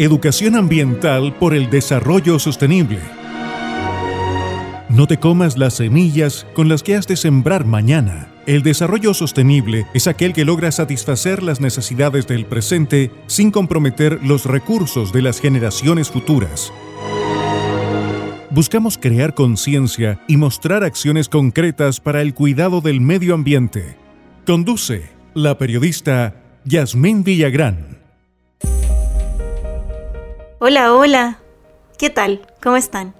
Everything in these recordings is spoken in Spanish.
Educación ambiental por el desarrollo sostenible. No te comas las semillas con las que has de sembrar mañana. El desarrollo sostenible es aquel que logra satisfacer las necesidades del presente sin comprometer los recursos de las generaciones futuras. Buscamos crear conciencia y mostrar acciones concretas para el cuidado del medio ambiente. Conduce la periodista Yasmín Villagrán. Hola, hola. ¿Qué tal? ¿Cómo están?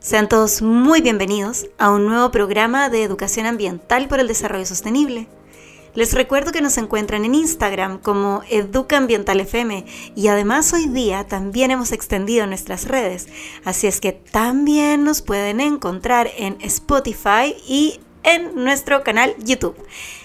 Sean todos muy bienvenidos a un nuevo programa de educación ambiental por el desarrollo sostenible. Les recuerdo que nos encuentran en Instagram como Educa Ambiental FM y además hoy día también hemos extendido nuestras redes, así es que también nos pueden encontrar en Spotify y en nuestro canal YouTube.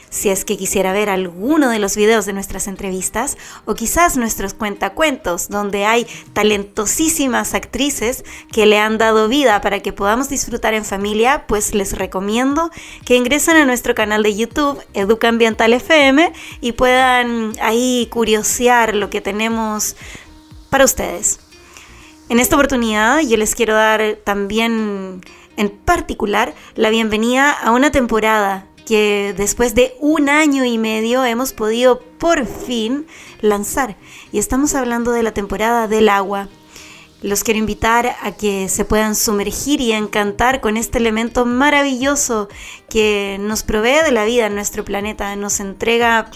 Si es que quisiera ver alguno de los videos de nuestras entrevistas o quizás nuestros cuentacuentos donde hay talentosísimas actrices que le han dado vida para que podamos disfrutar en familia, pues les recomiendo que ingresen a nuestro canal de YouTube Educa Ambiental FM y puedan ahí curiosear lo que tenemos para ustedes. En esta oportunidad yo les quiero dar también en particular la bienvenida a una temporada que después de un año y medio hemos podido por fin lanzar. Y estamos hablando de la temporada del agua. Los quiero invitar a que se puedan sumergir y encantar con este elemento maravilloso que nos provee de la vida en nuestro planeta, nos entrega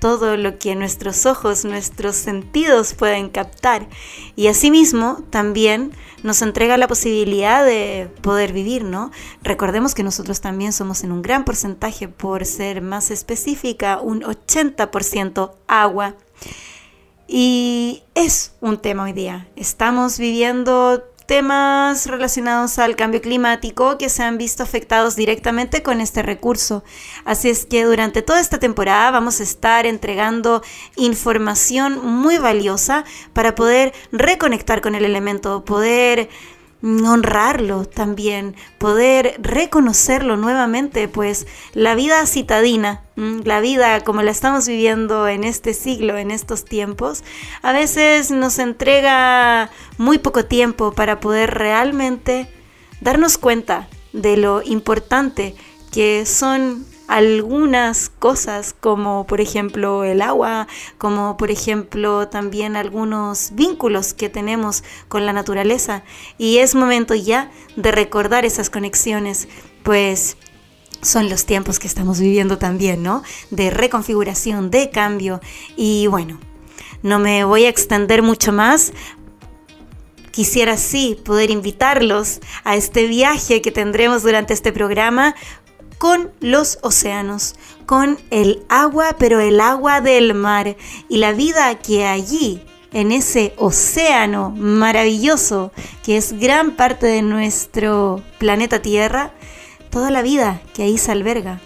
todo lo que nuestros ojos, nuestros sentidos pueden captar. Y asimismo también nos entrega la posibilidad de poder vivir, ¿no? Recordemos que nosotros también somos en un gran porcentaje, por ser más específica, un 80% agua. Y es un tema hoy día. Estamos viviendo temas relacionados al cambio climático que se han visto afectados directamente con este recurso. Así es que durante toda esta temporada vamos a estar entregando información muy valiosa para poder reconectar con el elemento, poder honrarlo también, poder reconocerlo nuevamente, pues la vida citadina, la vida como la estamos viviendo en este siglo, en estos tiempos, a veces nos entrega muy poco tiempo para poder realmente darnos cuenta de lo importante que son algunas cosas como por ejemplo el agua, como por ejemplo también algunos vínculos que tenemos con la naturaleza. Y es momento ya de recordar esas conexiones, pues son los tiempos que estamos viviendo también, ¿no? De reconfiguración, de cambio. Y bueno, no me voy a extender mucho más. Quisiera sí poder invitarlos a este viaje que tendremos durante este programa con los océanos, con el agua, pero el agua del mar y la vida que allí, en ese océano maravilloso que es gran parte de nuestro planeta Tierra, toda la vida que ahí se alberga.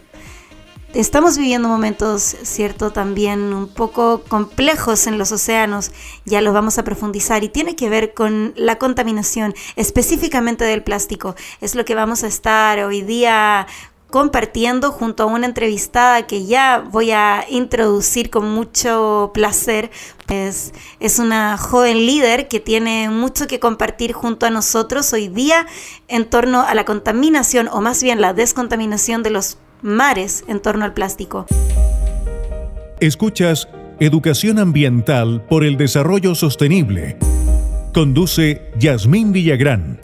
Estamos viviendo momentos, cierto, también un poco complejos en los océanos, ya los vamos a profundizar y tiene que ver con la contaminación, específicamente del plástico. Es lo que vamos a estar hoy día compartiendo junto a una entrevistada que ya voy a introducir con mucho placer. Es, es una joven líder que tiene mucho que compartir junto a nosotros hoy día en torno a la contaminación o más bien la descontaminación de los mares en torno al plástico. Escuchas Educación Ambiental por el Desarrollo Sostenible. Conduce Yasmín Villagrán.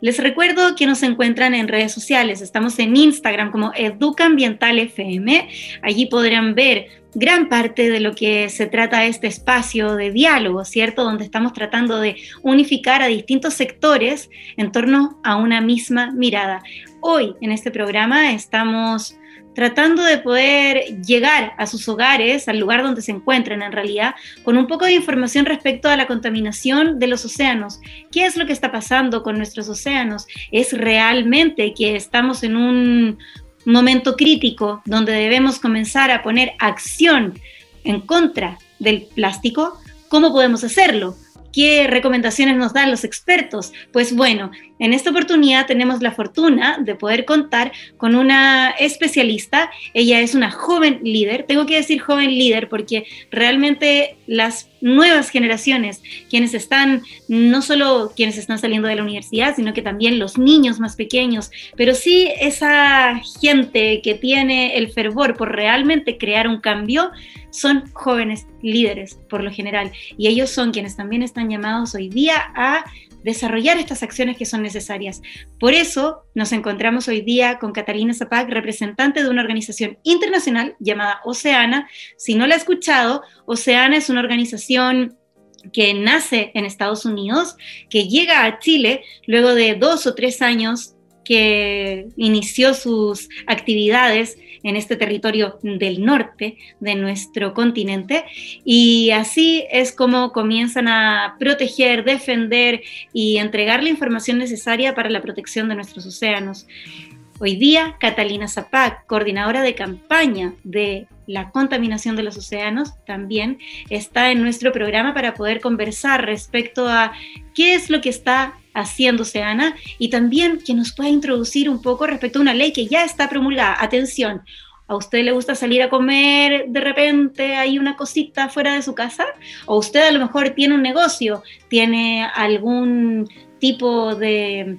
Les recuerdo que nos encuentran en redes sociales. Estamos en Instagram como Educa Ambiental FM. Allí podrán ver gran parte de lo que se trata este espacio de diálogo, ¿cierto? Donde estamos tratando de unificar a distintos sectores en torno a una misma mirada. Hoy en este programa estamos tratando de poder llegar a sus hogares, al lugar donde se encuentran en realidad, con un poco de información respecto a la contaminación de los océanos. ¿Qué es lo que está pasando con nuestros océanos? ¿Es realmente que estamos en un momento crítico donde debemos comenzar a poner acción en contra del plástico? ¿Cómo podemos hacerlo? ¿Qué recomendaciones nos dan los expertos? Pues bueno, en esta oportunidad tenemos la fortuna de poder contar con una especialista. Ella es una joven líder. Tengo que decir joven líder porque realmente las nuevas generaciones, quienes están, no solo quienes están saliendo de la universidad, sino que también los niños más pequeños, pero sí esa gente que tiene el fervor por realmente crear un cambio, son jóvenes líderes por lo general. Y ellos son quienes también están llamados hoy día a desarrollar estas acciones que son necesarias. Por eso nos encontramos hoy día con Catalina Zapac, representante de una organización internacional llamada Oceana. Si no la ha escuchado, Oceana es una organización que nace en Estados Unidos, que llega a Chile luego de dos o tres años que inició sus actividades en este territorio del norte de nuestro continente y así es como comienzan a proteger, defender y entregar la información necesaria para la protección de nuestros océanos. Hoy día, Catalina Zapac, coordinadora de campaña de la contaminación de los océanos, también está en nuestro programa para poder conversar respecto a qué es lo que está haciendo Oceana y también que nos pueda introducir un poco respecto a una ley que ya está promulgada. Atención, ¿A usted le gusta salir a comer de repente hay una cosita fuera de su casa? ¿O usted a lo mejor tiene un negocio, tiene algún tipo de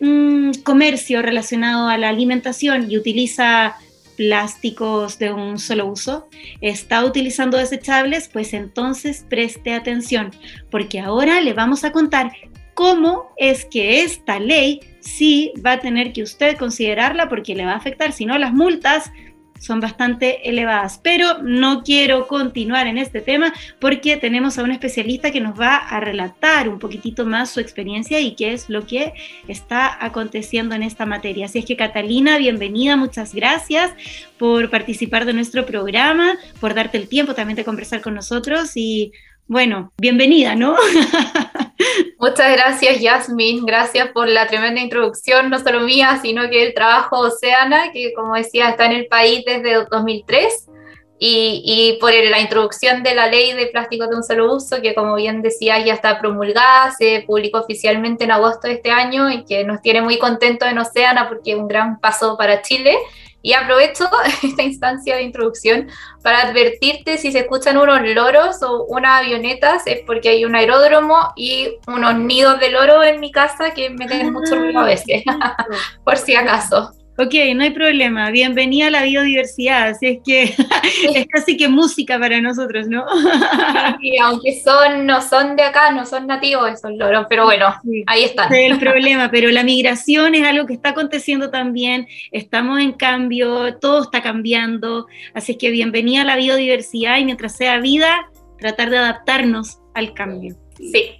mm, comercio relacionado a la alimentación y utiliza plásticos de un solo uso, está utilizando desechables, pues entonces preste atención, porque ahora le vamos a contar cómo es que esta ley sí va a tener que usted considerarla porque le va a afectar, si no las multas son bastante elevadas. Pero no quiero continuar en este tema porque tenemos a un especialista que nos va a relatar un poquitito más su experiencia y qué es lo que está aconteciendo en esta materia. Así es que Catalina, bienvenida, muchas gracias por participar de nuestro programa, por darte el tiempo también de conversar con nosotros y bueno, bienvenida, ¿no? Muchas gracias, Yasmin. Gracias por la tremenda introducción, no solo mía, sino que el trabajo Oceana, que como decía, está en el país desde 2003, y, y por la introducción de la ley de plásticos de un solo uso, que como bien decía, ya está promulgada, se publicó oficialmente en agosto de este año y que nos tiene muy contentos en Oceana porque es un gran paso para Chile y aprovecho esta instancia de introducción para advertirte si se escuchan unos loros o unas avionetas es porque hay un aeródromo y unos nidos de loro en mi casa que me tienen mucho ruido a veces, por si acaso. Ok, no hay problema. Bienvenida a la biodiversidad. Así es que es casi que música para nosotros, ¿no? Y aunque son, no son de acá, no son nativos esos loros, pero bueno, ahí están. Es el problema, pero la migración es algo que está aconteciendo también. Estamos en cambio, todo está cambiando. Así es que bienvenida a la biodiversidad y mientras sea vida, tratar de adaptarnos al cambio. sí.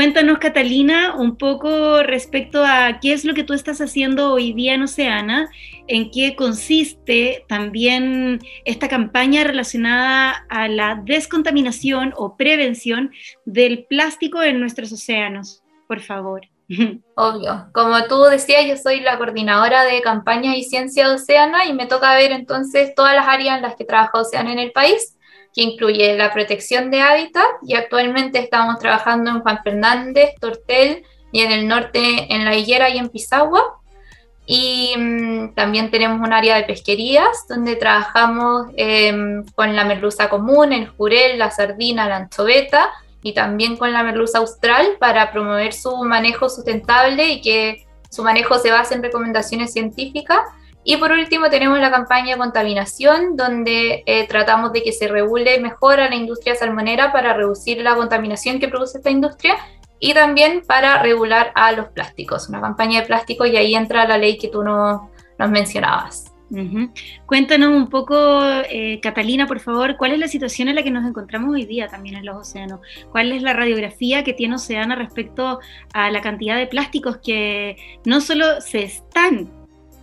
Cuéntanos, Catalina, un poco respecto a qué es lo que tú estás haciendo hoy día en Oceana, en qué consiste también esta campaña relacionada a la descontaminación o prevención del plástico en nuestros océanos. Por favor. Obvio. Como tú decías, yo soy la coordinadora de campaña y ciencia de Oceana y me toca ver entonces todas las áreas en las que trabaja Oceana en el país que incluye la protección de hábitat y actualmente estamos trabajando en Juan Fernández, Tortel y en el norte en La Higuera y en Pisagua. Y mm, también tenemos un área de pesquerías donde trabajamos em, con la merluza común, el jurel, la sardina, la anchoveta y también con la merluza austral para promover su manejo sustentable y que su manejo se base en recomendaciones científicas y por último tenemos la campaña de contaminación, donde eh, tratamos de que se regule mejor a la industria salmonera para reducir la contaminación que produce esta industria y también para regular a los plásticos, una campaña de plásticos y ahí entra la ley que tú nos, nos mencionabas. Cuéntanos un poco, eh, Catalina, por favor, cuál es la situación en la que nos encontramos hoy día también en los océanos. ¿Cuál es la radiografía que tiene Oceana respecto a la cantidad de plásticos que no solo se están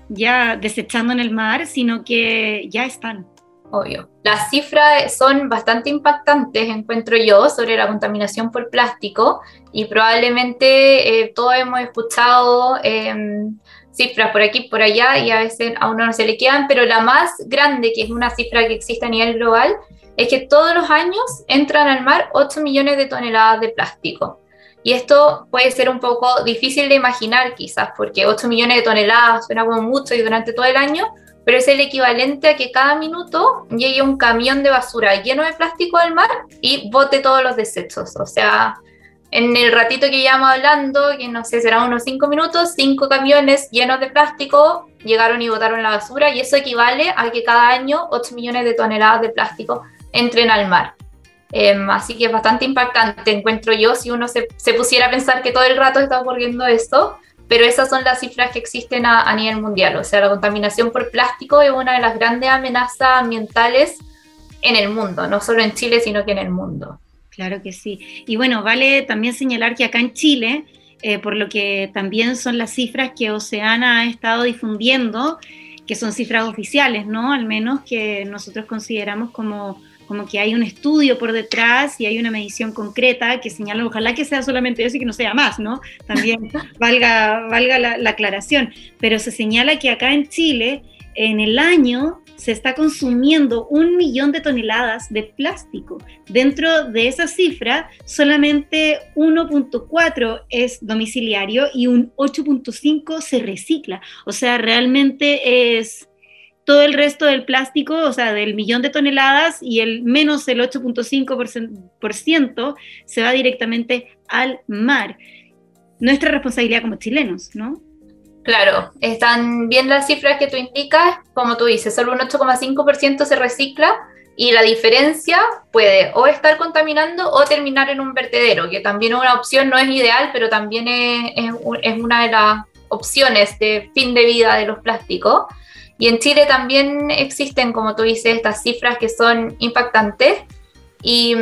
ya desechando en el mar, sino que ya están. Obvio. Las cifras son bastante impactantes, encuentro yo, sobre la contaminación por plástico y probablemente eh, todos hemos escuchado em, cifras por aquí, por allá y a veces a uno no se le quedan, pero la más grande, que es una cifra que existe a nivel global, es que todos los años entran al mar 8 millones de toneladas de plástico. Y esto puede ser un poco difícil de imaginar quizás, porque 8 millones de toneladas suena como mucho y durante todo el año, pero es el equivalente a que cada minuto llegue un camión de basura lleno de plástico al mar y bote todos los desechos. O sea, en el ratito que llevamos hablando, que no sé, serán unos 5 minutos, 5 camiones llenos de plástico llegaron y botaron la basura y eso equivale a que cada año 8 millones de toneladas de plástico entren al mar. Em, así que es bastante impactante, encuentro yo, si uno se, pusiera a pensar que todo el rato está ocurriendo esto, pero esas son las cifras que existen a, a, nivel mundial. O sea, la contaminación por plástico es una de las grandes amenazas ambientales en el mundo, no solo en Chile, sino que en el mundo. Claro que sí. Y bueno, vale también señalar que acá en Chile, eh, por lo que también son las cifras que Oceana ha estado difundiendo, que son cifras oficiales, ¿no? Al menos que nosotros consideramos como, como que hay un estudio por detrás y hay una medición concreta que señala, ojalá que sea solamente eso y que no sea más, ¿no? También valga, valga la, la aclaración. Pero se señala que acá en Chile, en el año se está consumiendo un millón de toneladas de plástico. Dentro de esa cifra, solamente 1.4 es domiciliario y un 8.5 se recicla. O sea, realmente es todo el resto del plástico, o sea, del millón de toneladas y el menos el 8.5% se va directamente al mar. Nuestra responsabilidad como chilenos, ¿no? Claro, están bien las cifras que tú indicas, como tú dices, solo un 8,5% se recicla y la diferencia puede o estar contaminando o terminar en un vertedero, que también una opción no es ideal, pero también es, es, una de las opciones de fin de vida de los plásticos. Y en Chile también existen, como tú dices, estas cifras que son impactantes. Y,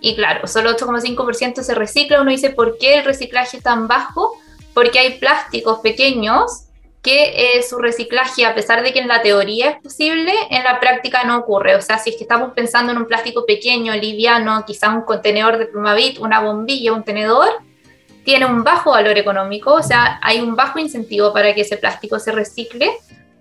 y claro, solo 8,5% se recicla. Uno dice, ¿por qué el reciclaje es tan bajo? porque hay plásticos pequeños que eh, su reciclaje, a pesar de que en la teoría es posible, en la práctica no ocurre. O sea, si es que estamos pensando en un plástico pequeño, liviano, quizás un contenedor de plumavit, una bombilla, un tenedor, tiene un bajo valor económico, o sea, hay un bajo incentivo para que ese plástico se recicle,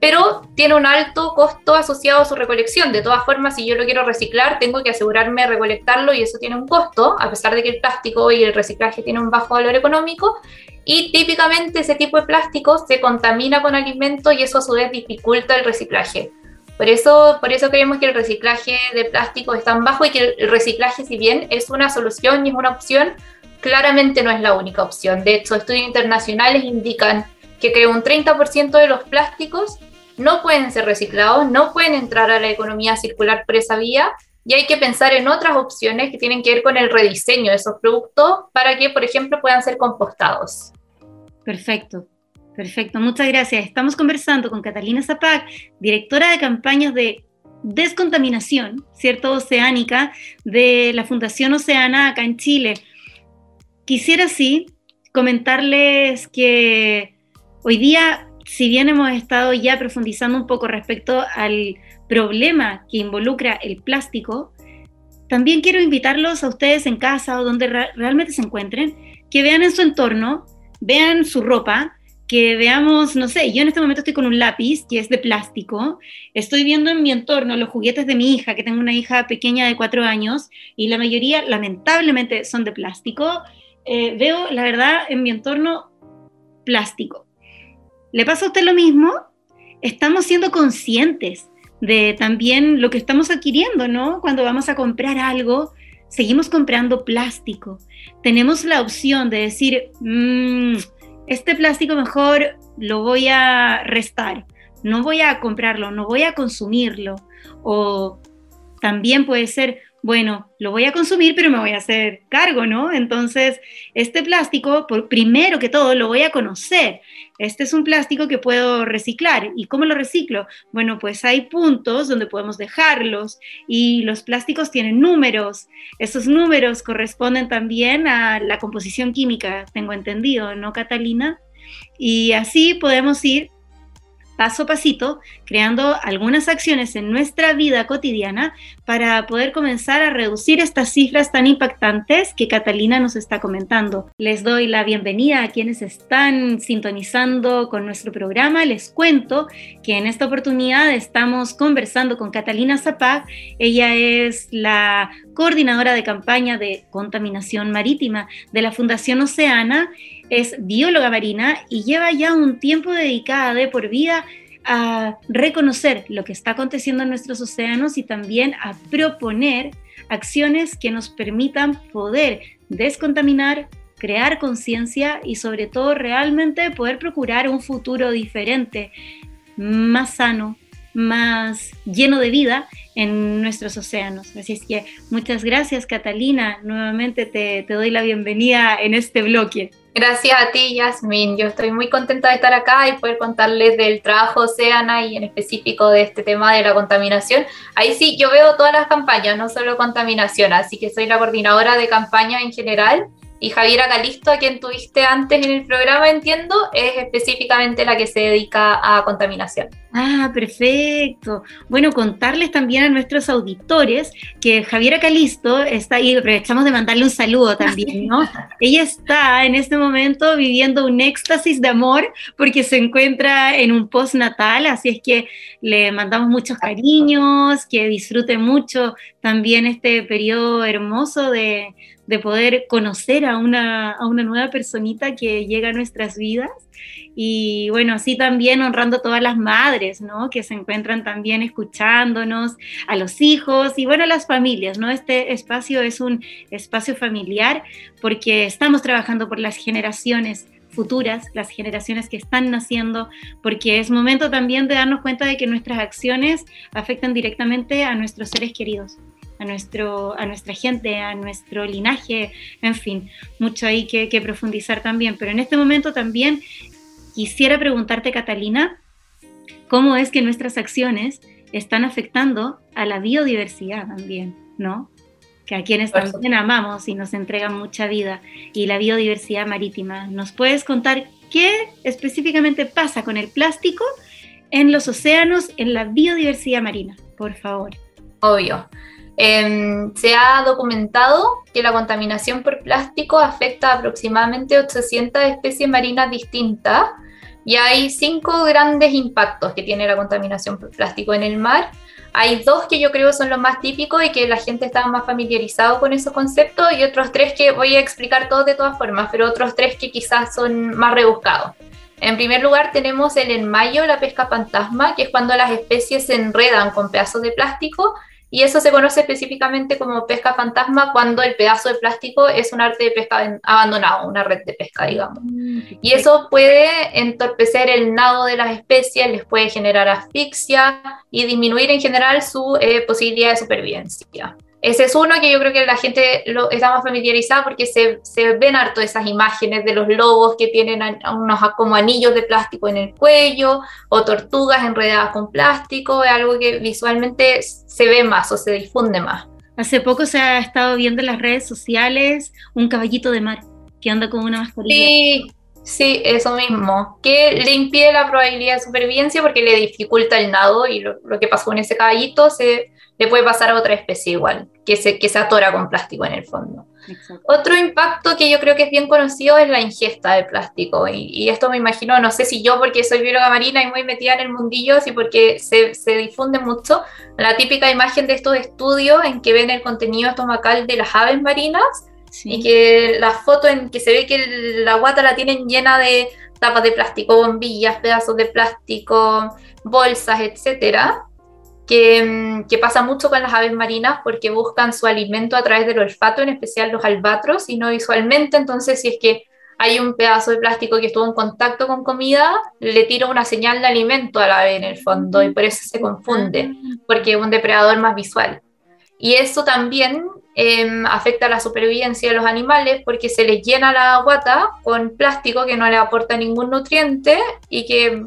pero tiene un alto costo asociado a su recolección. De todas formas, si yo lo quiero reciclar, tengo que asegurarme de recolectarlo y eso tiene un costo, a pesar de que el plástico y el reciclaje tienen un bajo valor económico. Y típicamente ese tipo de plástico se contamina con alimentos y eso a su vez dificulta el reciclaje. Por eso, por eso creemos que el reciclaje de plástico es tan bajo y que el reciclaje, si bien es una solución y es una opción, claramente no es la única opción. De hecho, estudios internacionales indican que creo un 30% de los plásticos no pueden ser reciclados, no pueden entrar a la economía circular por esa vía y hay que pensar en otras opciones que tienen que ver con el rediseño de esos productos para que, por ejemplo, puedan ser compostados. Perfecto, perfecto. Muchas gracias. Estamos conversando con Catalina Zapac, directora de campañas de descontaminación, ¿cierto? Oceánica de la Fundación Oceana acá en Chile. Quisiera, sí, comentarles que hoy día si bien hemos estado ya profundizando un poco respecto al problema que involucra el plástico, también quiero invitarlos a ustedes en casa o donde realmente se encuentren, que vean en su entorno, vean su ropa, que veamos, no sé, yo en este momento estoy con un lápiz que es de plástico, estoy viendo en mi entorno los juguetes de mi hija, que tengo una hija pequeña de cuatro años y la mayoría lamentablemente son de plástico, eh, veo la verdad en mi entorno plástico. ¿Le pasa a usted lo mismo? Estamos siendo conscientes de también lo que estamos adquiriendo, ¿no? Cuando vamos a comprar algo, seguimos comprando plástico. Tenemos la opción de decir, mm, este plástico mejor lo voy a restar, no voy a comprarlo, no voy a consumirlo. O también puede ser, bueno, lo voy a consumir, pero me voy a hacer cargo, ¿no? Entonces, este plástico, por, primero que todo, lo voy a conocer. Este es un plástico que puedo reciclar. ¿Y cómo lo reciclo? Bueno, pues hay puntos donde podemos dejarlos y los plásticos tienen números. Esos números corresponden también a la composición química, tengo entendido, ¿no, Catalina? Y así podemos ir paso a pasito, creando algunas acciones en nuestra vida cotidiana para poder comenzar a reducir estas cifras tan impactantes que Catalina nos está comentando. Les doy la bienvenida a quienes están sintonizando con nuestro programa. Les cuento que en esta oportunidad estamos conversando con Catalina Zapag. Ella es la coordinadora de campaña de contaminación marítima de la Fundación Oceana es bióloga marina y lleva ya un tiempo dedicada de por vida a reconocer lo que está aconteciendo en nuestros océanos y también a proponer acciones que nos permitan poder descontaminar, crear conciencia y sobre todo realmente poder procurar un futuro diferente, más sano, más lleno de vida en nuestros océanos. Así es que muchas gracias Catalina, nuevamente te, doy la bienvenida en este bloque. Gracias a ti, Yasmin. Yo estoy muy contenta de estar acá y poder contarles del trabajo Oceana y en específico de este tema de la contaminación. Ahí sí, yo veo todas las campañas, no solo contaminación, así que soy la coordinadora de campaña en general y Javiera Calisto, a quien tuviste antes en el programa, entiendo, es específicamente la que se dedica a contaminación. Ah, perfecto. Bueno, contarles también a nuestros auditores que Javiera Calisto está ahí, aprovechamos de mandarle un saludo también, ¿no? Ella está en este momento viviendo un éxtasis de amor porque se encuentra en un postnatal, así es que le mandamos muchos cariños, que disfrute mucho también este periodo hermoso de de poder conocer a una, a una nueva personita que llega a nuestras vidas y bueno, así también honrando a todas las madres, ¿no? Que se encuentran también escuchándonos, a los hijos y bueno, a las familias, ¿no? Este espacio es un espacio familiar porque estamos trabajando por las generaciones futuras, las generaciones que están naciendo, porque es momento también de darnos cuenta de que nuestras acciones afectan directamente a nuestros seres queridos a, nuestro, a nuestra gente, a nuestro linaje, en fin, mucho ahí que, que profundizar también. Pero en este momento también quisiera preguntarte, Catalina, ¿cómo es que nuestras acciones están afectando a la biodiversidad también, ¿no? Que a quienes también amamos y nos entregan mucha vida, y la biodiversidad marítima. ¿Nos puedes contar qué específicamente pasa con el plástico en los océanos, en la biodiversidad marina? Por favor. Obvio. Em, se ha documentado que la contaminación por plástico afecta a aproximadamente 800 especies marinas distintas y hay cinco grandes impactos que tiene la contaminación por plástico en el mar. Hay dos que yo creo son los más típicos y que la gente está más familiarizado con esos conceptos y otros tres que voy a explicar todos de todas formas, pero otros tres que quizás son más rebuscados. En primer lugar tenemos el enmayo, la pesca fantasma, que es cuando las especies se enredan con pedazos de plástico y eso se conoce específicamente como pesca fantasma cuando el pedazo de plástico es un arte de pesca abandonado, una red de pesca, digamos. Mm, y eso puede entorpecer el nado de las especies, les puede generar asfixia y disminuir en general su eh, posibilidad de supervivencia. Ese es uno que yo creo que la gente lo, está más familiarizada porque se, se, ven harto esas imágenes de los lobos que tienen unos como anillos de plástico en el cuello o tortugas enredadas con plástico, es algo que visualmente se ve más o se difunde más. Hace poco se ha estado viendo en las redes sociales un caballito de mar que anda con una mascarilla. Sí, sí, eso mismo, que le impide la probabilidad de supervivencia porque le dificulta el nado y lo, lo que pasó con ese caballito se le puede pasar a otra especie igual, que se, que se atora con plástico en el fondo. Otro impacto que yo creo que es bien conocido es la ingesta de plástico. Y, esto me imagino, no sé si yo porque soy bióloga marina y muy metida en el mundillo, si porque se, se, difunde mucho la típica imagen de estos estudios en que ven el contenido estomacal de las aves marinas y que la foto en que se ve que la guata la tienen llena de tapas de plástico, bombillas, pedazos de plástico, bolsas, etcétera Mm, que, pasa mucho con las aves marinas porque buscan su alimento a través del olfato, en especial los albatros, y no visualmente. Entonces, si es que hay un pedazo de plástico que estuvo en contacto con comida, le tira una señal de alimento a la ave en el fondo y por eso se confunde, porque es un depredador más visual. Y eso también em, afecta a la supervivencia de los animales porque se les llena la guata con plástico que no le aporta ningún nutriente y que,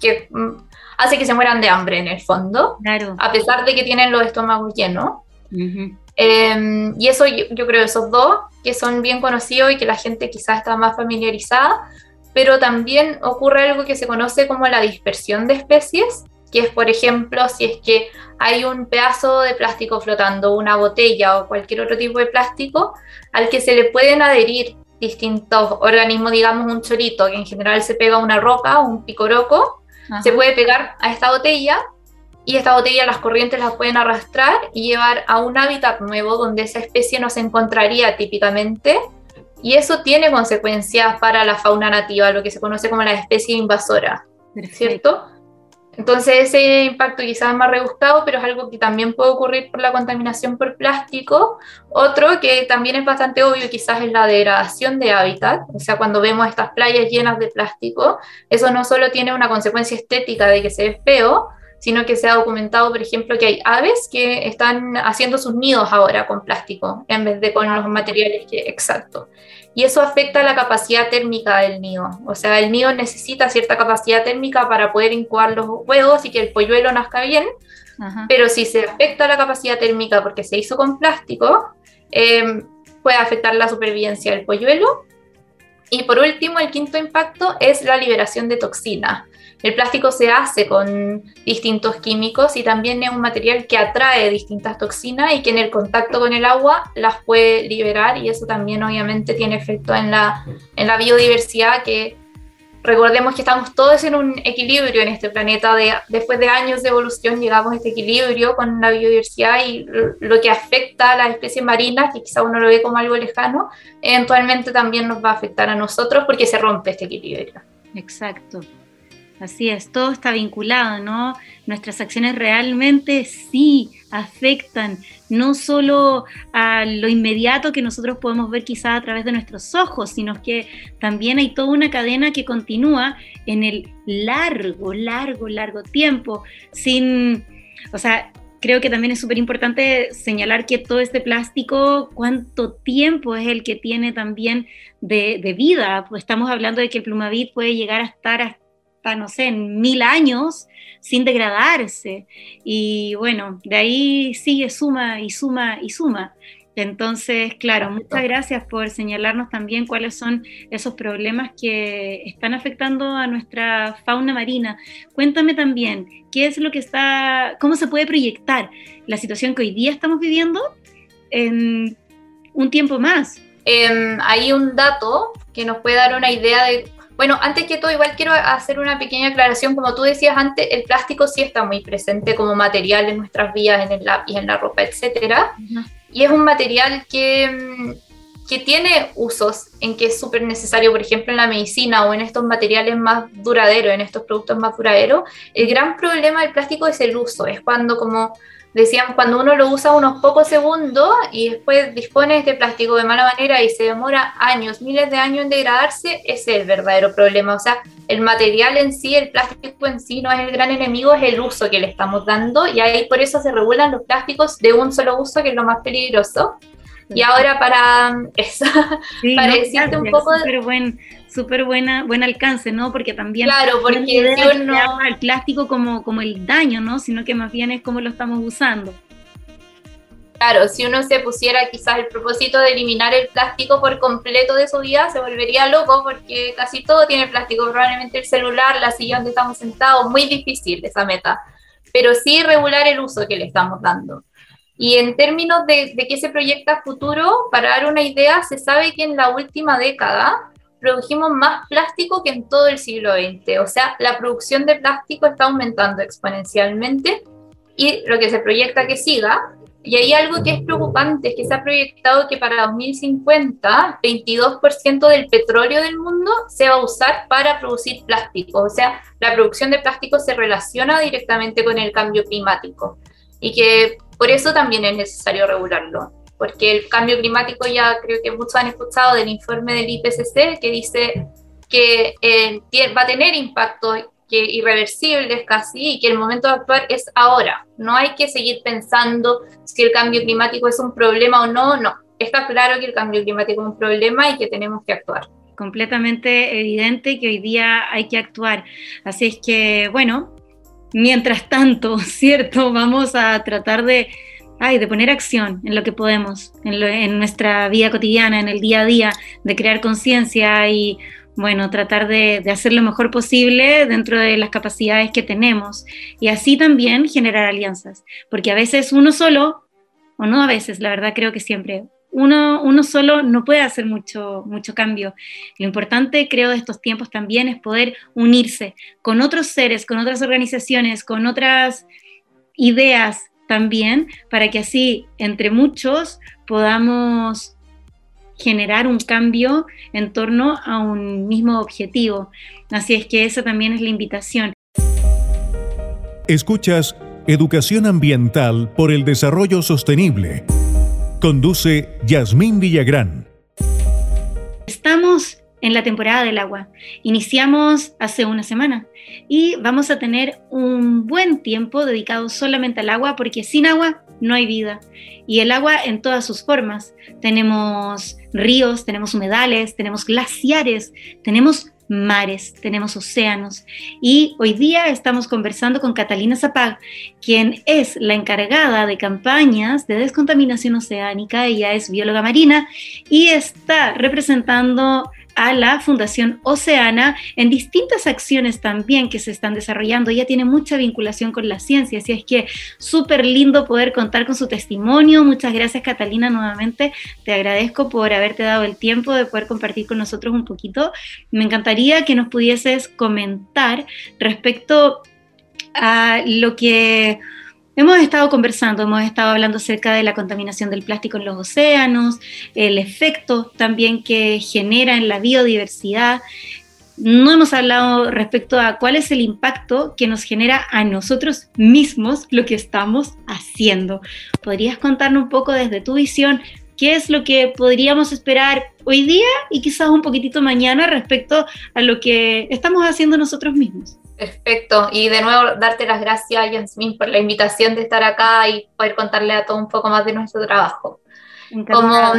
que mm, hace que se mueran de hambre en el fondo, a pesar de que tienen los estómagos llenos. Em, y eso yo, creo, esos dos, que son bien conocidos y que la gente quizás está más familiarizada. pero también ocurre algo que se conoce como la dispersión de especies, que es, por ejemplo, si es que hay un pedazo de plástico flotando, una botella o cualquier otro tipo de plástico, al que se le pueden adherir distintos organismos, digamos un chorito, que en general se pega a una roca o un picoroco, se puede pegar a esta botella y esta botella las corrientes las pueden arrastrar y llevar a un hábitat nuevo donde esa especie no se encontraría típicamente. Y eso tiene consecuencias para la fauna nativa, lo que se conoce como la especie invasora, ¿cierto? Entonces ese impacto quizás es más rebuscado, pero es algo que también puede ocurrir por la contaminación por plástico. Otro que también es bastante obvio quizás es la degradación de hábitat, o sea, cuando vemos estas playas llenas de plástico, eso no solo tiene una consecuencia estética de que se ve feo, sino que se ha documentado, por ejemplo, que hay aves que están haciendo sus nidos ahora con plástico en vez de con los materiales que exacto. Y eso afecta la capacidad térmica del nido. O sea, el nido necesita cierta capacidad térmica para poder incubar los huevos y que el polluelo nazca bien. Pero si se afecta la capacidad térmica porque se hizo con plástico, eh, puede afectar la supervivencia del polluelo. Y por último, el quinto impacto es la liberación de toxinas. El plástico se hace con distintos químicos y también es un material que atrae distintas toxinas y que en el contacto con el agua las puede liberar y eso también obviamente tiene efecto en la, en la biodiversidad que recordemos que estamos todos en un equilibrio en este planeta. De, después de años de evolución llegamos a este equilibrio con la biodiversidad y lo que afecta a las especies marinas, que quizá uno lo ve como algo lejano, eventualmente también nos va a afectar a nosotros porque se rompe este equilibrio. Exacto. Así es, todo está vinculado, ¿no? Nuestras acciones realmente sí afectan no solo a lo inmediato que nosotros podemos ver quizá a través de nuestros ojos, sino que también hay toda una cadena que continúa en el largo, largo, largo tiempo, sin, o sea, creo que también es súper importante señalar que todo este plástico, cuánto tiempo es el que tiene también de, de vida. Pues estamos hablando de que el plumavit puede llegar a estar hasta no sé, en mil años sin degradarse. Y bueno, de ahí sigue suma y suma y suma. Entonces, claro, muchas gracias por señalarnos también cuáles son esos problemas que están afectando a nuestra fauna marina. Cuéntame también, ¿qué es lo que está, cómo se puede proyectar la situación que hoy día estamos viviendo en un tiempo más? Em, hay un dato que nos puede dar una idea de bueno, antes que todo, igual quiero hacer una pequeña aclaración. Como tú decías antes, el plástico sí está muy presente como material en nuestras vidas, en el lápiz, en la ropa, etc. Y es un material que, mm, que tiene usos en que es súper necesario, por ejemplo, en la medicina o en estos materiales más duraderos, en estos productos más duraderos. El gran problema del plástico es el uso, es cuando como decíamos, cuando uno lo usa unos pocos segundos y después dispone de este plástico de mala manera y se demora años, miles de años en degradarse, ese es el verdadero problema. O sea, el material en sí, el plástico en sí no es el gran enemigo, es el uso que le estamos dando y ahí por eso se regulan los plásticos de un solo uso, que es lo más peligroso. Y ahora para eso, para decirte un poco... de súper buena, buen alcance, ¿no? Porque también claro, porque no no el plástico como, como el daño, ¿no? Sino que más bien es como lo estamos usando. Claro, si uno se pusiera quizás el propósito de eliminar el plástico por completo de su vida, se volvería loco porque casi todo tiene plástico, probablemente el celular, la silla donde estamos sentados, muy difícil esa meta, pero sí regular el uso que le estamos dando. Y en términos de, de qué se proyecta futuro, para dar una idea, se sabe que en la última década produjimos más plástico que en todo el siglo XX. O sea, la producción de plástico está aumentando exponencialmente y lo que se proyecta que siga. Y hay algo que es preocupante, es que se ha proyectado que para 2050 22% del petróleo del mundo se va a usar para producir plástico. O sea, la producción de plástico se relaciona directamente con el cambio climático y que por eso también es necesario regularlo porque el cambio climático ya creo que muchos han escuchado del informe del IPCC que dice que eh, va a tener impacto que irreversibles casi y que el momento de actuar es ahora. No hay que seguir pensando si el cambio climático es un problema o no, no. Está claro que el cambio climático es un problema y que tenemos que actuar. Completamente evidente que hoy día hay que actuar. Así es que, bueno, mientras tanto, ¿cierto? Vamos a tratar de ay, de poner acción en lo que podemos, en, nuestra vida cotidiana, en el día a día, de crear conciencia y bueno, tratar de, de, hacer lo mejor posible dentro de las capacidades que tenemos y así también generar alianzas, porque a veces uno solo, o no a veces, la verdad creo que siempre, uno, uno solo no puede hacer mucho, mucho cambio. Lo importante, creo, de estos tiempos también es poder unirse con otros seres, con otras organizaciones, con otras ideas también, para que así, entre muchos, podamos generar un cambio en torno a un mismo objetivo. Así es que esa también es la invitación. Escuchas Educación Ambiental por el Desarrollo Sostenible. Conduce Yasmín Villagrán. Estamos en la temporada del agua. Iniciamos hace una semana y vamos a tener un buen tiempo dedicado solamente al agua porque sin agua no hay vida. Y el agua en todas sus formas. Tenemos ríos, tenemos humedales, tenemos glaciares, tenemos mares, tenemos océanos. Y hoy día estamos conversando con Catalina Zapag, quien es la encargada de campañas de descontaminación oceánica. Ella es bióloga marina y está representando a la Fundación Oceana en distintas acciones también que se están desarrollando. Ella tiene mucha vinculación con la ciencia, así es que súper lindo poder contar con su testimonio. Muchas gracias Catalina nuevamente. Te agradezco por haberte dado el tiempo de poder compartir con nosotros un poquito. Me encantaría que nos pudieses comentar respecto a lo que Hemos estado conversando, hemos estado hablando acerca de la contaminación del plástico en los océanos, el efecto también que genera en la biodiversidad. No hemos hablado respecto a cuál es el impacto que nos genera a nosotros mismos lo que estamos haciendo. ¿Podrías contarnos un poco desde tu visión qué es lo que podríamos esperar hoy día y quizás un poquitito mañana respecto a lo que estamos haciendo nosotros mismos? Perfecto. Y de nuevo, darte las gracias, Yasmin, por la invitación de estar acá y poder contarle a todo un poco más de nuestro trabajo. Como,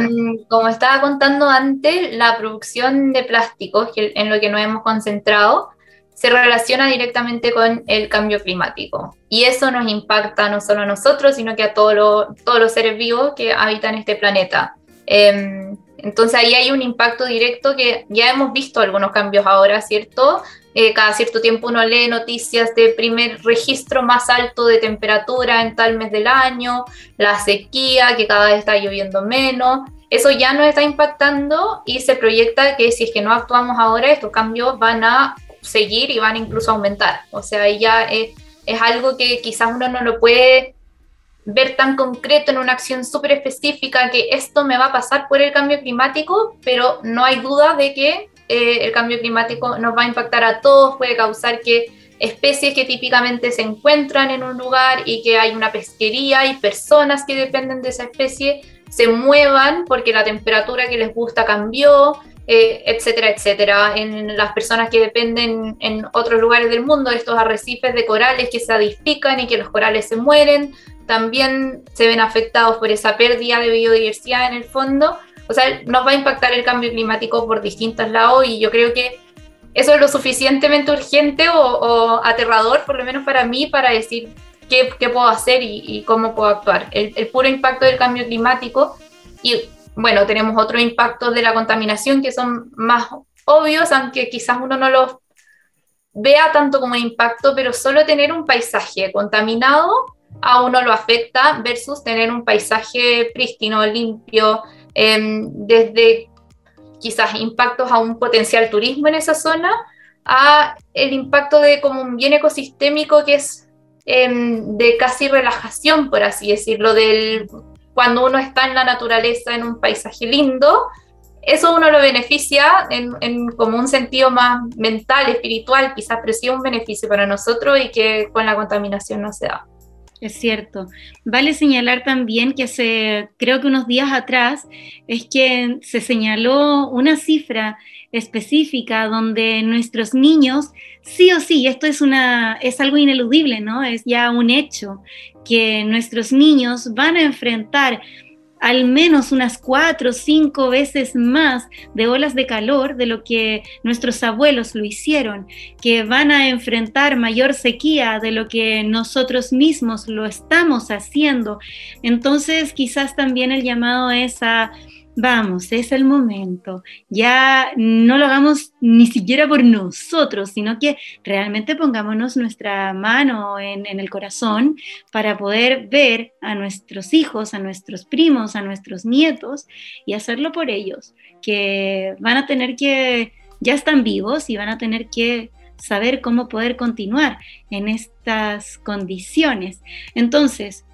como, estaba contando antes, la producción de plásticos, en lo que nos hemos concentrado, se relaciona directamente con el cambio climático. Y eso nos impacta no solo a nosotros, sino que a todos los seres vivos que habitan este planeta. Em, entonces ahí hay un impacto directo que ya hemos visto algunos cambios ahora, ¿cierto? Eh, cada cierto tiempo uno lee noticias de primer registro más alto de temperatura en tal mes del año, la sequía, que cada vez está lloviendo menos. Eso ya nos está impactando y se proyecta que si es que no actuamos ahora, estos cambios van a seguir y van incluso a aumentar. O sea, ya es, es algo que quizás uno no lo puede ver tan concreto en una acción súper específica que esto me va a pasar por el cambio climático, pero no hay duda de que eh, el cambio climático nos va a impactar a todos, puede causar que especies que típicamente se encuentran en un lugar y que hay una pesquería y personas que dependen de esa especie se muevan porque la temperatura que les gusta cambió, eh, etcétera, etcétera. En las personas que dependen en otros lugares del mundo, estos arrecifes de corales que se adifican y que los corales se mueren, también se ven afectados por esa pérdida de biodiversidad en el fondo o sea, nos va a impactar el cambio climático por distintos lados y yo creo que eso es lo suficientemente urgente o, aterrador, por lo menos para mí, para decir qué, qué puedo hacer y, cómo puedo actuar. El, el, puro impacto del cambio climático y bueno, tenemos otros impactos de la contaminación que son más obvios, aunque quizás uno no los vea tanto como impacto, pero solo tener un paisaje contaminado a uno lo afecta versus tener un paisaje prístino, limpio, Em, desde quizás impactos a un potencial turismo en esa zona, a el impacto de como un bien ecosistémico que es em, de casi relajación, por así decirlo, del cuando uno está en la naturaleza, en un paisaje lindo, eso uno lo beneficia en, como un sentido más mental, espiritual, quizás, pero un beneficio para nosotros y que con la contaminación no se da. Es cierto. Vale señalar también que hace, creo que unos días atrás, es que se señaló una cifra específica donde nuestros niños, sí o sí, esto es, una, es algo ineludible, ¿no? Es ya un hecho que nuestros niños van a enfrentar al menos unas cuatro o cinco veces más de olas de calor de lo que nuestros abuelos lo hicieron, que van a enfrentar mayor sequía de lo que nosotros mismos lo estamos haciendo. Entonces quizás también el llamado es a vamos, es el momento. Ya no lo hagamos ni siquiera por nosotros, sino que realmente pongámonos nuestra mano en, el corazón para poder ver a nuestros hijos, a nuestros primos, a nuestros nietos y hacerlo por ellos, que van a tener que, ya están vivos y van a tener que saber cómo poder continuar en estas condiciones. Entonces,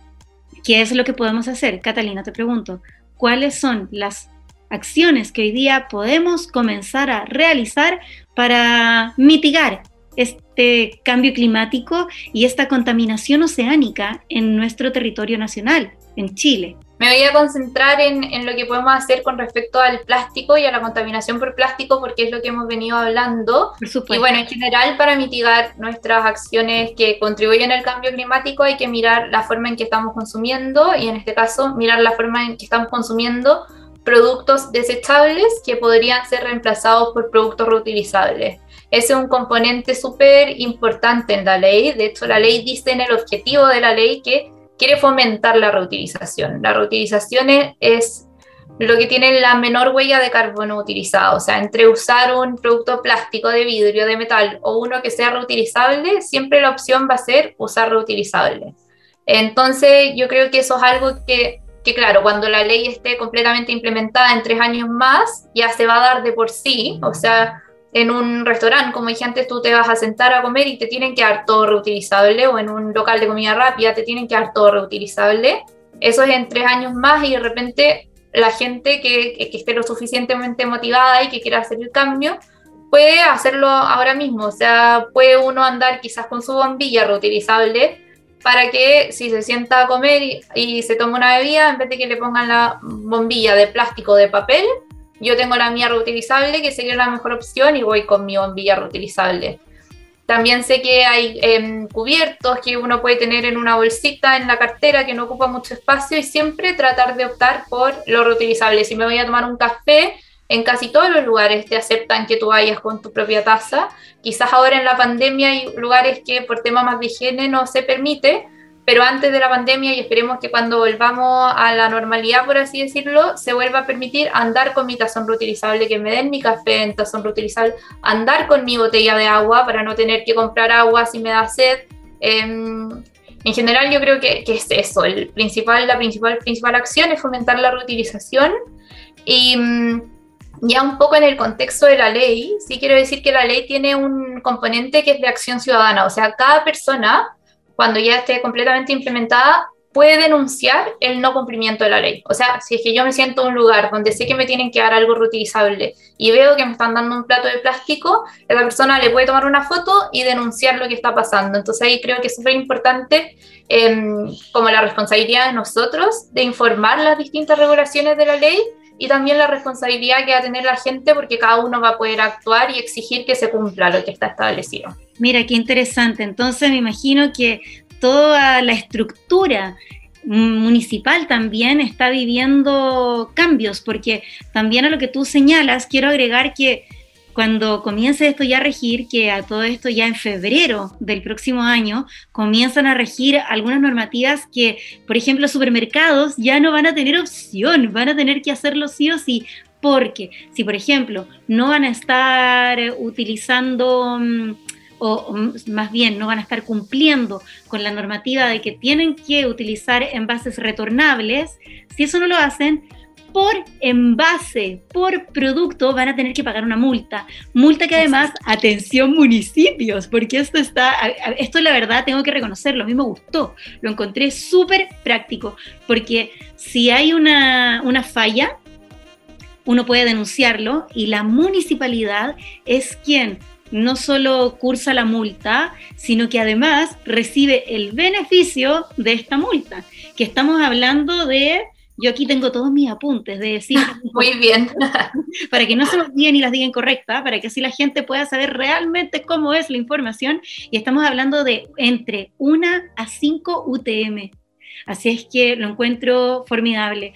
¿qué es lo que podemos hacer? Catalina, te pregunto, cuáles son las acciones que hoy día podemos comenzar a realizar para mitigar este cambio climático y esta contaminación oceánica en nuestro territorio nacional, en Chile. Me voy a concentrar en, lo que podemos hacer con respecto al plástico y a la contaminación por plástico, porque es lo que hemos venido hablando. y bueno, en general, para mitigar nuestras acciones que contribuyen al cambio climático, hay que mirar la forma en que estamos consumiendo y en este caso, mirar la forma en que estamos consumiendo productos desechables que podrían ser reemplazados por productos reutilizables. Ese es un componente súper importante en la ley. De hecho, la ley dice en el objetivo de la ley que quiere fomentar la reutilización. La reutilización es, lo que tiene la menor huella de carbono utilizado. O sea, entre usar un producto plástico, de vidrio, de metal o uno que sea reutilizable, siempre la opción va a ser usar reutilizable. Entonces, yo creo que eso es algo que, que, claro, cuando la ley esté completamente implementada en tres años más, ya se va a dar de por sí. O sea, en un restaurante, como dije antes, tú te vas a sentar a comer y te tienen que dar todo reutilizable, o en un local de comida rápida te tienen que dar todo reutilizable. Eso es en tres años más y de repente la gente que, que esté lo suficientemente motivada y que quiera hacer el cambio puede hacerlo ahora mismo. O sea, puede uno andar quizás con su bombilla reutilizable para que si se sienta a comer y, y se toma una bebida, en vez de que le pongan la bombilla de plástico o de papel, yo tengo la mía reutilizable, que sería la mejor opción, y voy con mi bombilla reutilizable. También sé que hay em, cubiertos que uno puede tener en una bolsita en la cartera que no ocupa mucho espacio y siempre tratar de optar por lo reutilizable. Si me voy a tomar un café, en casi todos los lugares te aceptan que tú vayas con tu propia taza. Quizás ahora en la pandemia hay lugares que por tema más de higiene no se permite, pero antes de la pandemia y esperemos que cuando volvamos a la normalidad, por así decirlo, se vuelva a permitir andar con mi tazón reutilizable, que me den mi café en tazón reutilizable, andar con mi botella de agua para no tener que comprar agua si me da sed. Em, en general yo creo que, que, es eso, el principal, la principal, principal acción es fomentar la reutilización y mm, ya un poco en el contexto de la ley, sí quiero decir que la ley tiene un componente que es de acción ciudadana, o sea, cada persona cuando ya esté completamente implementada, puede denunciar el no cumplimiento de la ley. O sea, si es que yo me siento en un lugar donde sé que me tienen que dar algo reutilizable y veo que me están dando un plato de plástico, esa persona le puede tomar una foto y denunciar lo que está pasando. Entonces ahí creo que es súper importante em, como la responsabilidad de nosotros de informar las distintas regulaciones de la ley y también la responsabilidad que va a tener la gente porque cada uno va a poder actuar y exigir que se cumpla lo que está establecido. Mira, qué interesante. Entonces me imagino que toda la estructura municipal también está viviendo cambios, porque también a lo que tú señalas, quiero agregar que cuando comience esto ya a regir, que a todo esto ya en febrero del próximo año comienzan a regir algunas normativas que, por ejemplo, supermercados ya no van a tener opción, van a tener que hacerlo sí o sí, porque si, por ejemplo, no van a estar utilizando... Mm, o, más bien no van a estar cumpliendo con la normativa de que tienen que utilizar envases retornables, si eso no lo hacen, por envase, por producto, van a tener que pagar una multa. Multa que además, atención municipios, porque esto está, esto la verdad tengo que reconocerlo, a mí me gustó, lo encontré súper práctico, porque si hay una, una falla, uno puede denunciarlo y la municipalidad es quien no solo cursa la multa, sino que además recibe el beneficio de esta multa, que estamos hablando de, yo aquí tengo todos mis apuntes, de decir... Muy bien. para que no se los digan y las digan correctas, para que así la gente pueda saber realmente cómo es la información, y estamos hablando de entre 1 a 5 UTM. Así es que lo encuentro formidable.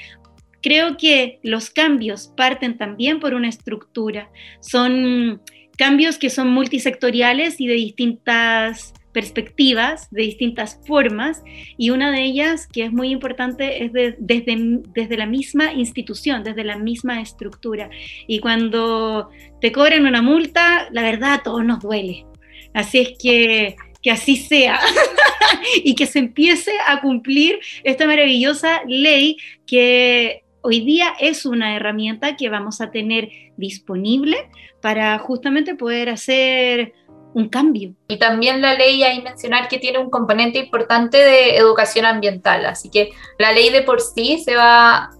Creo que los cambios parten también por una estructura. Son cambios que son multisectoriales y de distintas perspectivas, de distintas formas, y una de ellas que es muy importante es desde, desde la misma institución, desde la misma estructura. Y cuando te cobran una multa, la verdad a todos nos duele. Así es que que así sea y que se empiece a cumplir esta maravillosa ley que hoy día es una herramienta que vamos a tener disponible para justamente poder hacer un cambio. Y también la ley, hay mencionar que tiene un componente importante de educación ambiental, así que la ley de por sí se va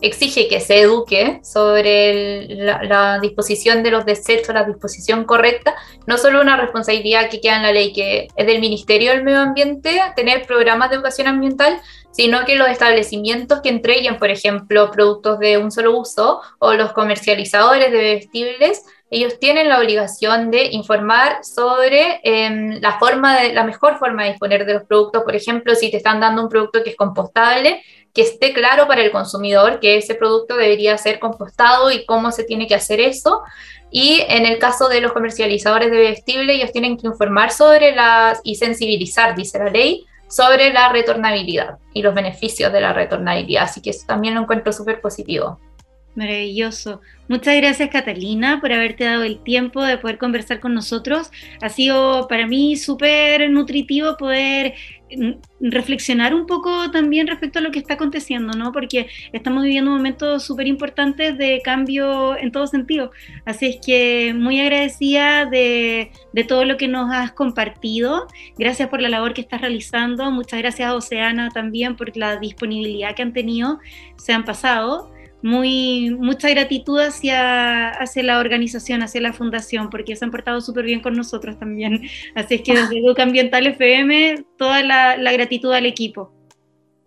exige que se eduque sobre la, disposición de los desechos, la disposición correcta, no solo una responsabilidad que queda en la ley, que es del Ministerio del Medio Ambiente, tener programas de educación ambiental, sino que los establecimientos que entreguen, por ejemplo, productos de un solo uso o los comercializadores de vestibles, ellos tienen la obligación de informar sobre em, la, forma de, la mejor forma de disponer de los productos. Por ejemplo, si te están dando un producto que es compostable, que esté claro para el consumidor que ese producto debería ser compostado y cómo se tiene que hacer eso. Y en el caso de los comercializadores de vestible, ellos tienen que informar sobre las y sensibilizar, dice la ley, sobre la retornabilidad y los beneficios de la retornabilidad. Así que eso también lo encuentro súper positivo. Maravilloso. Muchas gracias Catalina por haberte dado el tiempo de poder conversar con nosotros. Ha sido para mí súper nutritivo poder mm, reflexionar un poco también respecto a lo que está aconteciendo, ¿no? Porque estamos viviendo momentos súper importantes de cambio en todo sentido. Así es que muy agradecida de, de todo lo que nos has compartido. Gracias por la labor que estás realizando. Muchas gracias a Oceana también por la disponibilidad que han tenido. Se han pasado muy, mucha gratitud hacia, hacia la organización, hacia la fundación, porque se han portado súper bien con nosotros también. Así es que desde Educa Ambiental FM, toda la, la gratitud al equipo.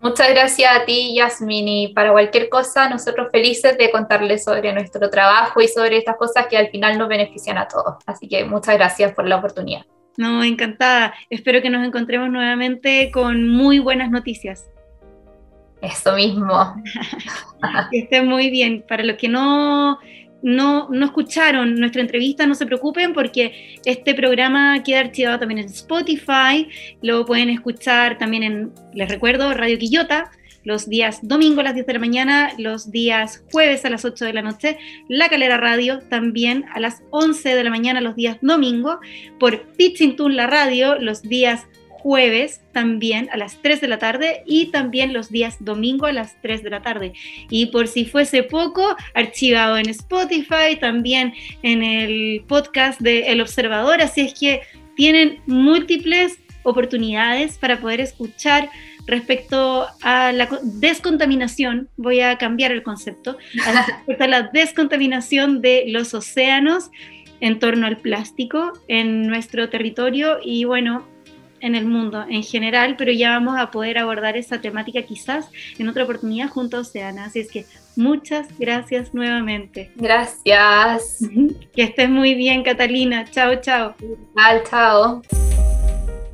Muchas gracias a ti, Yasmin, y para cualquier cosa, nosotros felices de contarles sobre nuestro trabajo y sobre estas cosas que al final nos benefician a todos. Así que muchas gracias por la oportunidad. No, encantada. Espero que nos encontremos nuevamente con muy buenas noticias. Eso mismo. que esté muy bien. Para los que no, no, no, escucharon nuestra entrevista, no se preocupen porque este programa queda archivado también en Spotify. Lo pueden escuchar también en, les recuerdo, Radio Quillota los días domingo a las 10 de la mañana, los días jueves a las 8 de la noche, La Calera Radio también a las 11 de la mañana los días domingo, por Pitching La Radio los días jueves también a las 3 de la tarde y también los días domingo a las 3 de la tarde. Y por si fuese poco, archivado en Spotify, también en el podcast de El Observador, así es que tienen múltiples oportunidades para poder escuchar respecto a la descontaminación, voy a cambiar el concepto, respecto a la descontaminación de los océanos en torno al plástico en nuestro territorio. Y bueno, en el mundo en general, pero ya vamos a poder abordar esa temática quizás en otra oportunidad junto a Oceana. Así es que muchas gracias nuevamente. Gracias. Que estés muy bien, Catalina. Chao, chao. Chao, chao.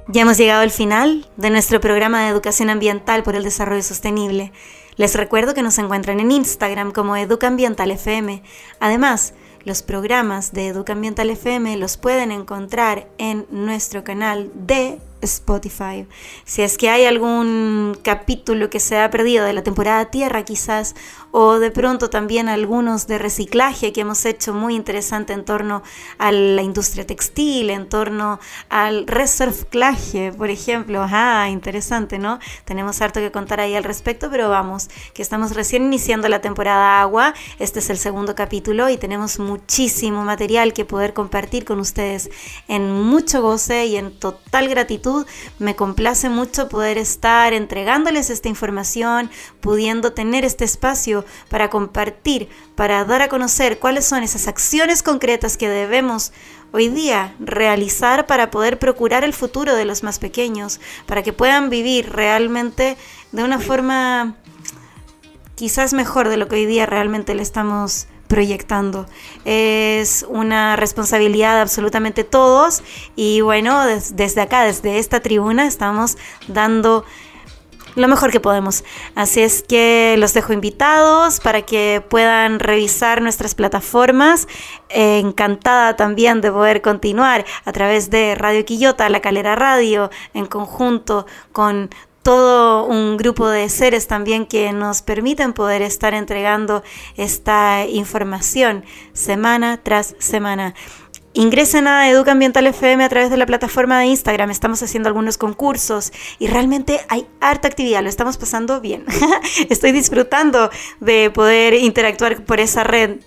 Ya hemos llegado al final de nuestro programa de educación ambiental por el desarrollo sostenible. Les recuerdo que nos encuentran en Instagram como Educa Ambiental FM. Además, los programas de Educa Ambiental FM los pueden encontrar en nuestro canal de Spotify. Si es que hay algún capítulo que se ha perdido de la temporada Tierra quizás, o de pronto también algunos de reciclaje que hemos hecho muy interesante en torno a la industria textil, en torno al reciclaje, por ejemplo. Ah, interesante, ¿no? Tenemos harto que contar ahí al respecto, pero vamos, que estamos recién iniciando la temporada agua. Este es el segundo capítulo y tenemos muchísimo material que poder compartir con ustedes en mucho goce y en total gratitud me complace mucho poder estar entregándoles esta información, pudiendo tener este espacio para compartir, para dar a conocer cuáles son esas acciones concretas que debemos hoy día realizar para poder procurar el futuro de los más pequeños, para que puedan vivir realmente de una forma quizás mejor de lo que hoy día realmente le estamos proyectando. Es una responsabilidad de absolutamente todos y bueno, desde acá, desde esta tribuna, estamos dando lo mejor que podemos. Así es que los dejo invitados para que puedan revisar nuestras plataformas. encantada también de poder continuar a través de Radio Quillota, La Calera Radio, en conjunto con todo un grupo de seres también que nos permiten poder estar entregando esta información semana tras semana. Ingresen a Educa Ambiental FM a través de la plataforma de Instagram. Estamos haciendo algunos concursos y realmente hay harta actividad. Lo estamos pasando bien. Estoy disfrutando de poder interactuar por esa red.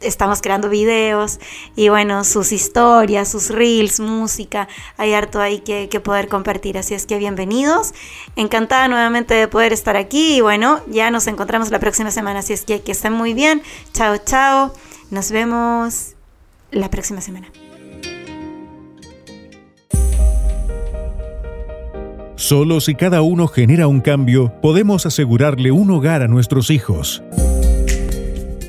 Estamos creando videos y bueno, sus historias, sus reels, música. Hay harto ahí que, poder compartir. Así es que bienvenidos. Encantada nuevamente de poder estar aquí y bueno, ya nos encontramos la próxima semana. Así es que que estén muy bien. Chao, chao. Nos vemos la próxima semana. Solo si cada uno genera un cambio, podemos asegurarle un hogar a nuestros hijos.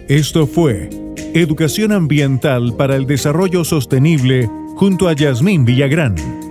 Esto fue Educación Ambiental para el Desarrollo Sostenible junto a Yasmín Villagrán.